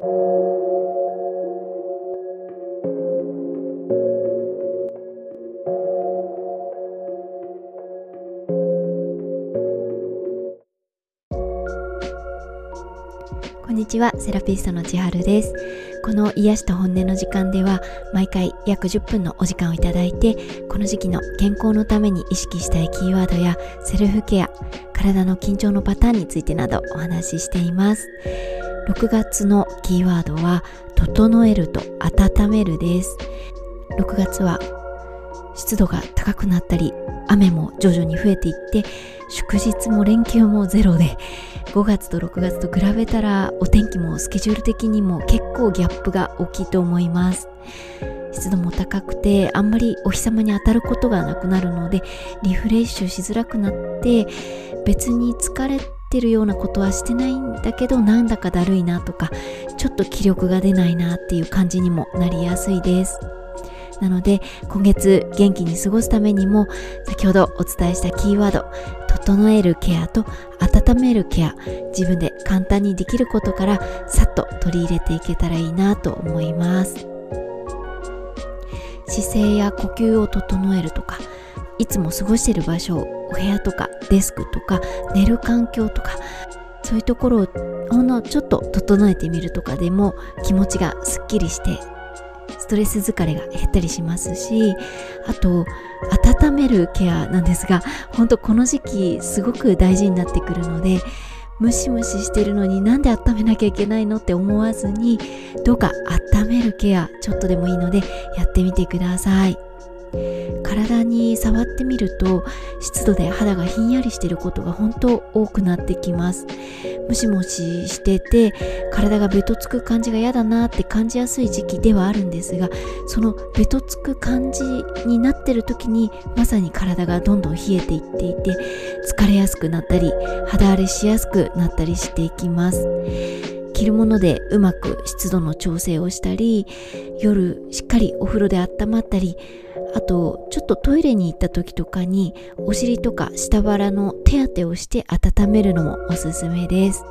こんにちは、セラピストの千春です。この癒しと本音の時間では、毎回約10分のお時間をいただいて、この時期の健康のために意識したいキーワードやセルフケア、体の緊張のパターンについてなどお話ししています。6月のキーワードは、整えると温めるです。6月は湿度が高くなったり、雨も徐々に増えていって、祝日も連休もゼロで、5月と6月と比べたらお天気もスケジュール的にも結構ギャップが大きいと思います湿度も高くてあんまりお日様に当たることがなくなるのでリフレッシュしづらくなって別に疲れててるようなことはしてないんだけどなんだかだるいなとかちょっと気力が出ないなっていう感じにもなりやすいです。なので今月元気に過ごすためにも先ほどお伝えしたキーワード整えるケアと温めるケア自分で簡単にできることからさっと取り入れていけたらいいなと思います。姿勢や呼吸を整えるとかいつも過ごしてる場所お部屋とかデスクとか寝る環境とかそういうところをほんのちょっと整えてみるとかでも気持ちがすっきりしてストレス疲れが減ったりしますしあと温めるケアなんですが本当この時期すごく大事になってくるのでムシムシしてるのになんで温めなきゃいけないのって思わずにどうか温めるケアちょっとでもいいのでやってみてください。体に触ってみると湿度で肌がひんやりしていることが本当多くなってきます。ムシムシしてて体がベトつく感じが嫌だなって感じやすい時期ではあるんですがそのベトつく感じになってる時にまさに体がどんどん冷えていっていて疲れやすくなったり肌荒れしやすくなったりしていきます。着るものでうまく湿度の調整をしたり夜しっかりお風呂で温まったりあとちょっとトイレに行った時とかにお尻とか下腹の手当てをして温めるのもおすすめです。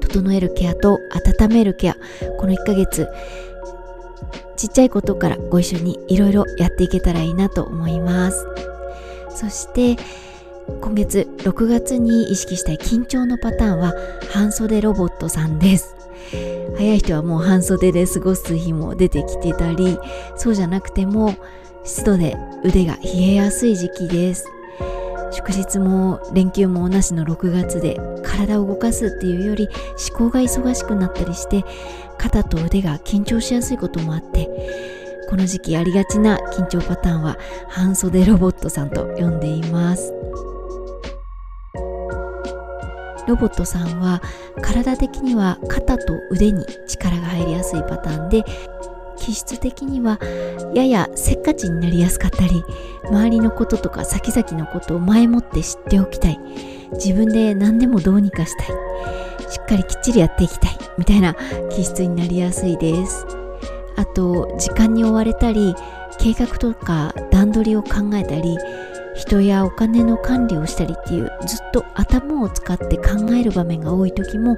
整えるケアと温めるケアこの1ヶ月ちっちゃいことからご一緒にいろいろやっていけたらいいなと思います。そして今月6月に意識したい緊張のパターンは半袖ロボットさんです。早い人はもう半袖で過ごす日も出てきてたりそうじゃなくても湿度で腕が冷えやすい時期です。祝日も連休もなしの6月で体を動かすっていうより思考が忙しくなったりして肩と腕が緊張しやすいこともあってこの時期ありがちな緊張パターンは半袖ロボットさんと呼んでいます。ロボットさんは体的には肩と腕に力が入りやすいパターンで気質的にはややせっかちになりやすかったり周りのこととか先々のことを前もって知っておきたい。自分で何でもどうにかしたいしっかりきっちりやっていきたい。みたいな気質になりやすいです。あと時間に追われたり計画とか段取りを考えたり人やお金の管理をしたりっていうずっと頭を使って考える場面が多い時も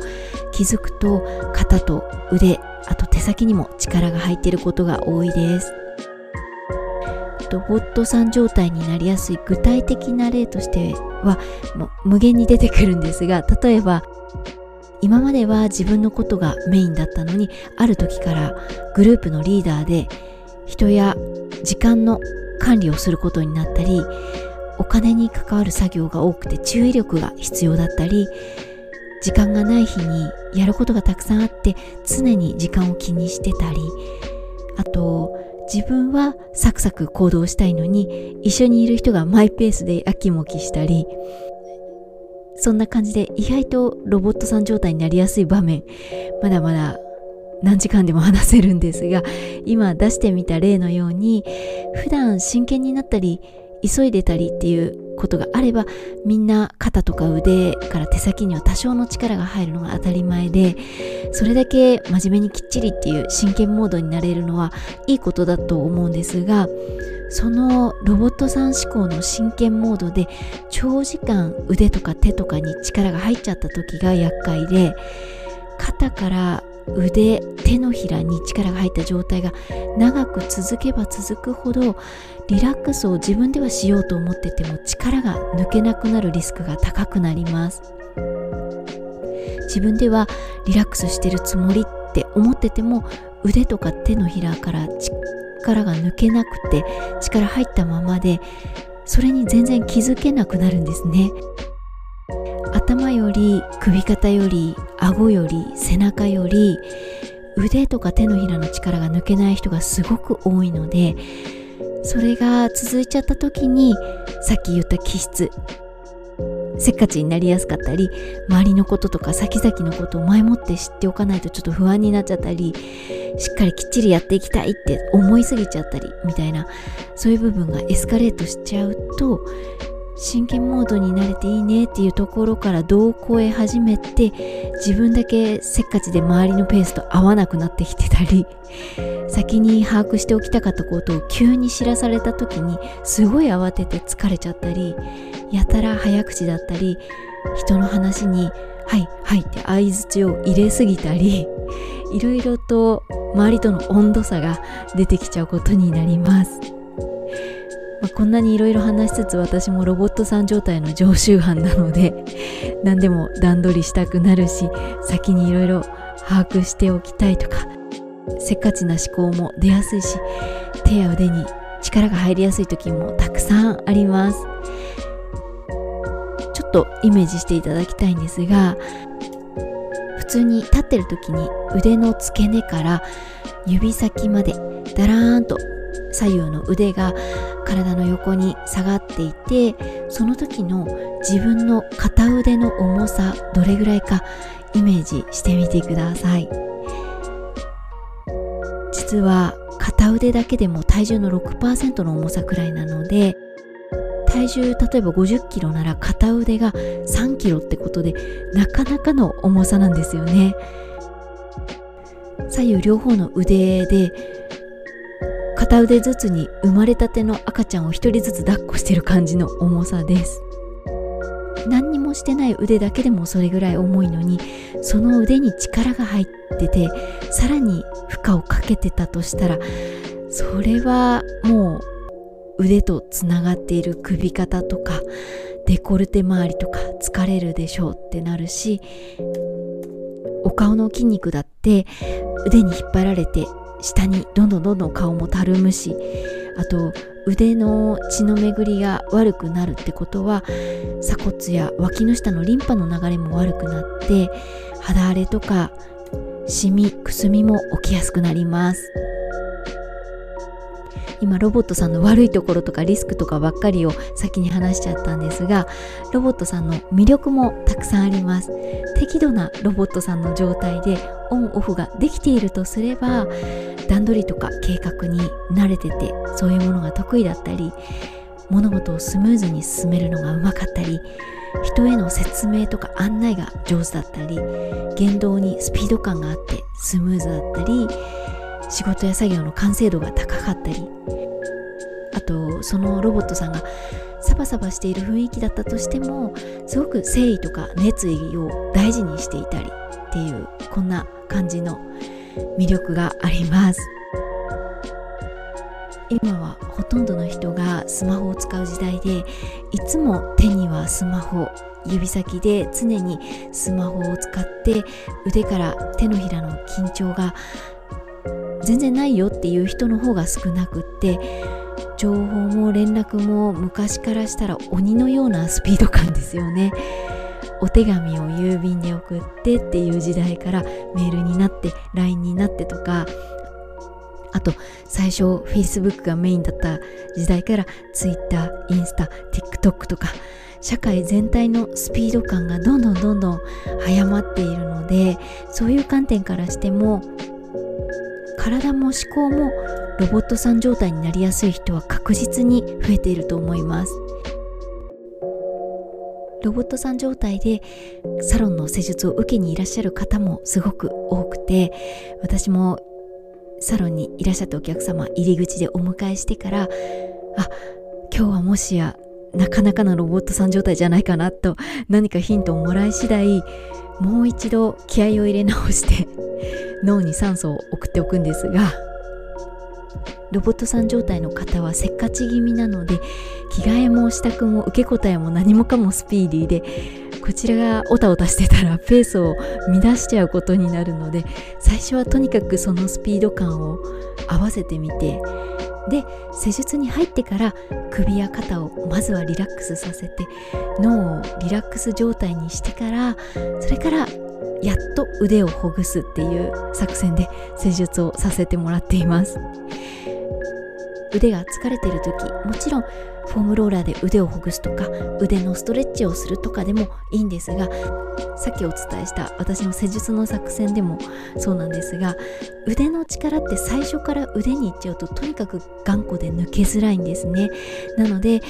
気づくと肩と腕あと手先にも力が入っていることが多いです。ロボットさん状態になりやすい具体的な例としてはもう無限に出てくるんですが例えば今までは自分のことがメインだったのにある時からグループのリーダーで人や時間の管理をすることになったりお金に関わる作業が多くて注意力が必要だったり時間がない日にやることがたくさんあって常に時間を気にしてたりあと自分はサクサク行動したいのに一緒にいる人がマイペースでやきもきしたりそんな感じで意外とロボットさん状態になりやすい場面まだまだ何時間でも話せるんですが今出してみた例のように普段真剣になったり急いでたりっていうことがあればみんな肩とか腕から手先には多少の力が入るのが当たり前でそれだけ真面目にきっちりっていう真剣モードになれるのはいいことだと思うんですがそのロボットさん思考の真剣モードで長時間腕とか手とかに力が入っちゃった時が厄介で肩から腕手のひらに力が入った状態が長く続けば続くほどリラックスを自分ではしようと思ってても力が抜けなくなるリスクが高くなります。自分ではリラックスしてるつもりって思ってても腕とか手のひらから力が抜けなくて力入ったままでそれに全然気づけなくなるんですね。頭より首肩より顎より背中より腕とか手のひらの力が抜けない人がすごく多いのでそれが続いちゃった時にさっき言った気質せっかちになりやすかったり周りのこととか先々のことを前もって知っておかないとちょっと不安になっちゃったりしっかりきっちりやっていきたいって思いすぎちゃったりみたいなそういう部分がエスカレートしちゃうと真剣モードになれていいねっていうところから度を超え始めて自分だけせっかちで周りのペースと合わなくなってきてたり 先に把握しておきたかったことを急に知らされた時にすごい慌てて疲れちゃったりやたら早口だったり人の話に「はいはい」って相づちを入れすぎたり いろいろと周りとの温度差が出てきちゃうことになります。まあ、こんなにいろいろ話しつつ私もロボットさん状態の常習犯なので 何でも段取りしたくなるし先にいろいろ把握しておきたいとかせっかちな思考も出やすいし手や腕に力が入りやすい時もたくさんあります。ちょっとイメージしていただきたいんですが普通に立ってる時に腕の付け根から指先までだらーんと左右の腕が体の横に下がっていてその時の自分の片腕の重さどれぐらいかイメージしてみてください。実は片腕だけでも体重の6%の重さくらいなので体重例えば50キロなら片腕が3キロってことでなかなかの重さなんですよね。左右両方の腕で片腕ずつに生まれたての赤ちゃんを一人ずつ抱っこしてる感じの重さです。何にもしてない腕だけでもそれぐらい重いのにその腕に力が入っててさらに負荷をかけてたとしたらそれはもう腕とつながっている首肩とかデコルテ周りとか疲れるでしょうってなるしお顔の筋肉だって腕に引っ張られて下にどんどんどんどん顔もたるむしあと腕の血の巡りが悪くなるってことは鎖骨や脇の下のリンパの流れも悪くなって肌荒れとかシミくすみも起きやすくなります。今ロボットさんの悪いところとかリスクとかばっかりを先に話しちゃったんですがロボットさんの魅力もたくさんあります。適度なロボットさんの状態でオンオフができているとすれば段取りとか計画に慣れててそういうものが得意だったり物事をスムーズに進めるのがうまかったり人への説明とか案内が上手だったり言動にスピード感があってスムーズだったり仕事や作業の完成度が高かったり。あとそのロボットさんがサバサバしている雰囲気だったとしてもすごく誠意とか熱意を大事にしていたりっていうこんな感じの魅力があります。今はほとんどの人がスマホを使う時代でいつも手にはスマホ指先で常にスマホを使って腕から手のひらの緊張が全然ないよっていう人の方が少なくって情報も連絡も昔からしたら鬼のようなスピード感ですよね。お手紙を郵便で送ってっていう時代からメールになって LINE になってとかあと最初 Facebook がメインだった時代から Twitter、インスタ、TikTok とか社会全体のスピード感がどんどんどんどん早まっているのでそういう観点からしても体も思考もロボットさん状態になりやすい人は確実に増えていると思います。ロボットさん状態でサロンの施術を受けにいらっしゃる方もすごく多くて私もサロンにいらっしゃったお客様入り口でお迎えしてからあ今日はもしやなかなかのロボットさん状態じゃないかなと何かヒントをもらい次第もう一度気合を入れ直して脳に酸素を送っておくんですがロボットさん状態の方はせっかち気味なので着替えも支度も受け答えも何もかもスピーディーでこちらがオタオタしてたらペースを乱しちゃうことになるので最初はとにかくそのスピード感を合わせてみてで施術に入ってから首や肩をまずはリラックスさせて脳をリラックス状態にしてからそれからやっと腕をほぐすっていう作戦で施術をさせてもらっています。腕が疲れてる時もちろんフォームローラーで腕をほぐすとか腕のストレッチをするとかでもいいんですがさっきお伝えした私の施術の作戦でもそうなんですが腕の力って最初から腕にいっちゃうととにかく頑固で抜けづらいんですね。なので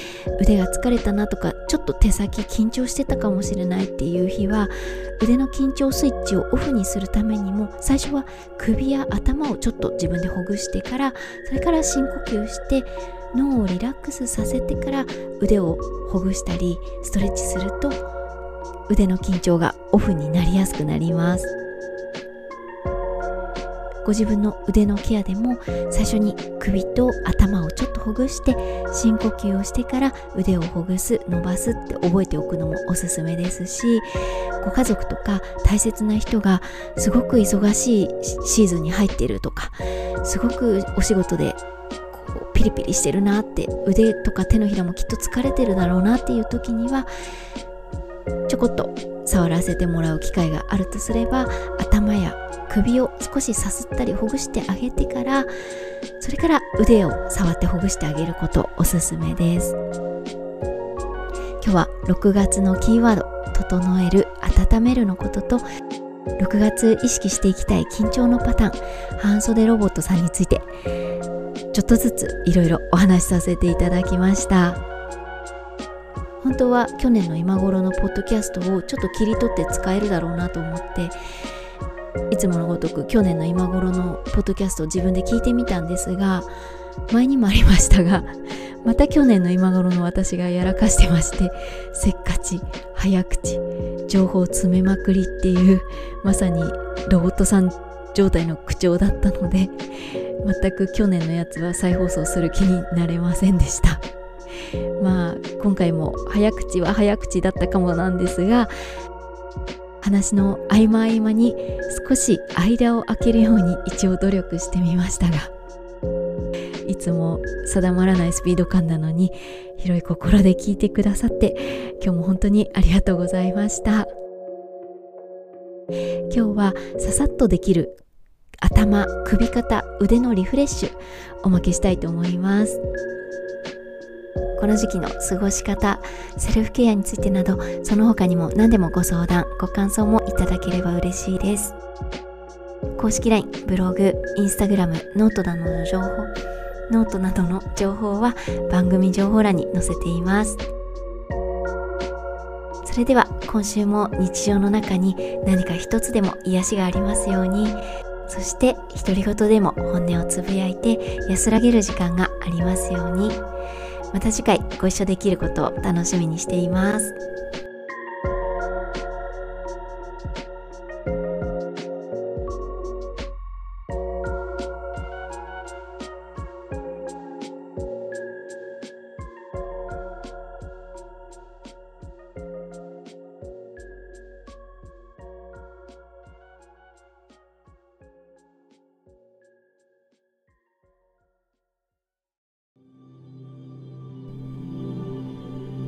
腕が疲れたなとかちょっと手先緊張してたかもしれないっていう日は腕の緊張スイッチをオフにするためにも最初は首や頭をちょっと自分でほぐしてからそれから深呼吸して脳をリラックスさせてから腕をほぐしたりストレッチすると腕の緊張がオフになりやすくなります。ご自分の腕のケアでも最初に首と頭をちょっとほぐして深呼吸をしてから腕をほぐす伸ばすって覚えておくのもおすすめですしご家族とか大切な人がすごく忙しいシーズンに入っているとかすごくお仕事でピリピリしてるなって腕とか手のひらもきっと疲れてるだろうなっていう時にはちょこっと触らせてもらう機会があるとすれば頭や首を少しさすったりほぐしてあげてからそれから腕を触ってほぐしてあげることおすすめです。今日は6月のキーワード「整える」「温める」のことと6月意識していきたい緊張のパターン半袖ロボットさんについてちょっとずついろいろお話しさせていただきました。本当は去年の今頃のポッドキャストをちょっと切り取って使えるだろうなと思っていつものごとく去年の今頃のポッドキャストを自分で聞いてみたんですが前にもありましたがまた去年の今頃の私がやらかしてましてせっかち早口情報詰めまくりっていうまさにロボットさん状態の口調だったので全く去年のやつは再放送する気になれませんでした。まあ今回も早口は早口だったかもなんですが話の合間合間に少し間を空けるように一応努力してみましたがいつも定まらないスピード感なのに広い心で聞いてくださって今日も本当にありがとうございました今日はささっとできる頭、首肩、腕のリフレッシュおまけしたいと思います。この時期の過ごし方、セルフケアについてなど、その他にも何でもご相談、ご感想もいただければ嬉しいです。公式 LINE、ブログ、インスタグラム、ノートなどの情報、ノートなどの情報は番組情報欄に載せています。それでは今週も日常の中に何か一つでも癒しがありますようにそして独り言でも本音をつぶやいて安らげる時間がありますようにまた次回ご一緒できることを楽しみにしています。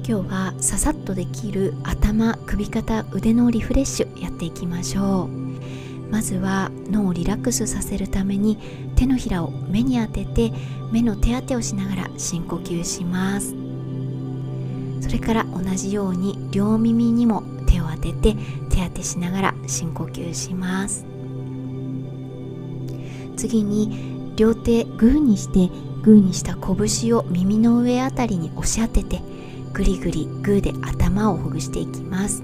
今日はささっとできる頭首肩腕のリフレッシュやっていきましょう。まずは脳をリラックスさせるために手のひらを目に当てて目の手当てをしながら深呼吸します。それから同じように両耳にも手を当てて手当てしながら深呼吸します。次に両手グーにしてグーにした拳を耳の上あたりに押し当ててぐりぐりグーで頭をほぐしていきます。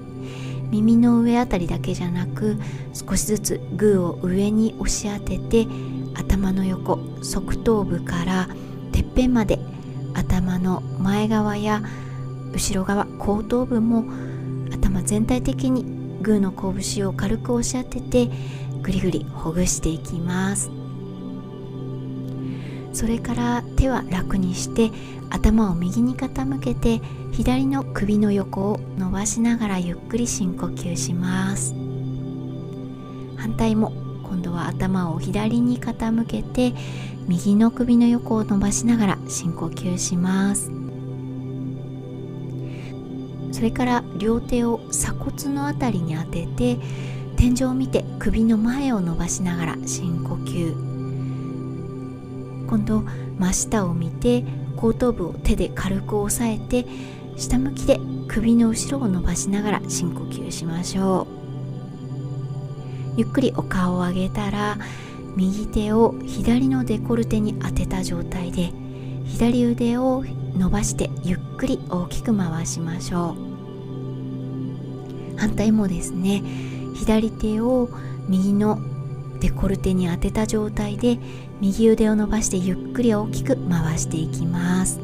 耳の上あたりだけじゃなく少しずつグーを上に押し当てて頭の横側頭部からてっぺんまで頭の前側や後ろ側後頭部も頭全体的にグーの拳を軽く押し当ててぐりぐりほぐしていきます。それから手は楽にして頭を右に傾けて左の首の横を伸ばしながらゆっくり深呼吸します。反対も今度は頭を左に傾けて右の首の横を伸ばしながら深呼吸します。それから両手を鎖骨の辺りに当てて天井を見て首の前を伸ばしながら深呼吸。今度真下を見て後頭部を手で軽く押さえて下向きで首の後ろを伸ばしながら深呼吸しましょう。ゆっくりお顔を上げたら右手を左のデコルテに当てた状態で左腕を伸ばしてゆっくり大きく回しましょう。反対もですね左手を右のデコルテに当てた状態で右腕を伸ばしてゆっくり大きく回していきます。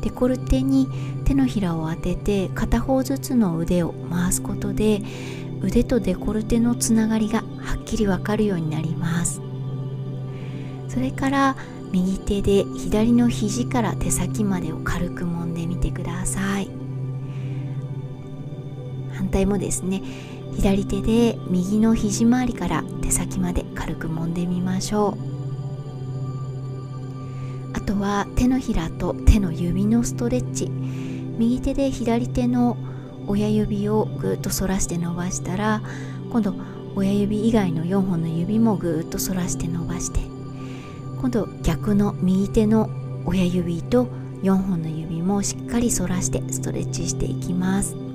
デコルテに手のひらを当てて片方ずつの腕を回すことで腕とデコルテのつながりがはっきりわかるようになります。それから右手で左の肘から手先までを軽く揉んでみてください。反対もですね左手で右の肘周りから手先まで軽く揉んでみましょう。あとは手のひらと手の指のストレッチ。右手で左手の親指をぐっと反らして伸ばしたら今度親指以外の4本の指もぐっと反らして伸ばして。今度逆の右手の親指と4本の指もしっかり反らしてストレッチしていきます。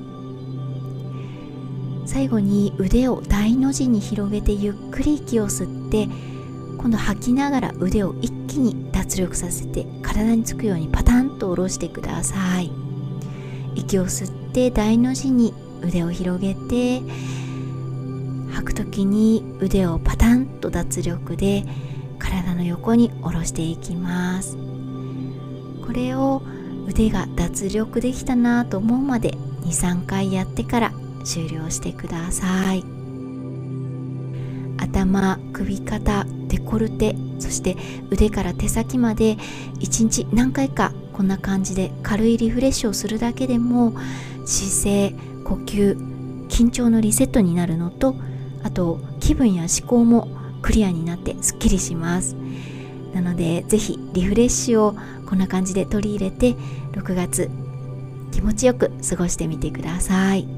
最後に腕を大の字に広げてゆっくり息を吸って今度吐きながら腕を一気に脱力させて体につくようにパタンと下ろしてください。息を吸って大の字に腕を広げて吐く時に腕をパタンと脱力で体の横に下ろしていきます。これを腕が脱力できたなと思うまで23回やってから終了してください頭首肩デコルテそして腕から手先まで一日何回かこんな感じで軽いリフレッシュをするだけでも姿勢呼吸緊張のリセットになるのとあと気分や思考もクリアになってすっきりしますなので是非リフレッシュをこんな感じで取り入れて6月気持ちよく過ごしてみてください。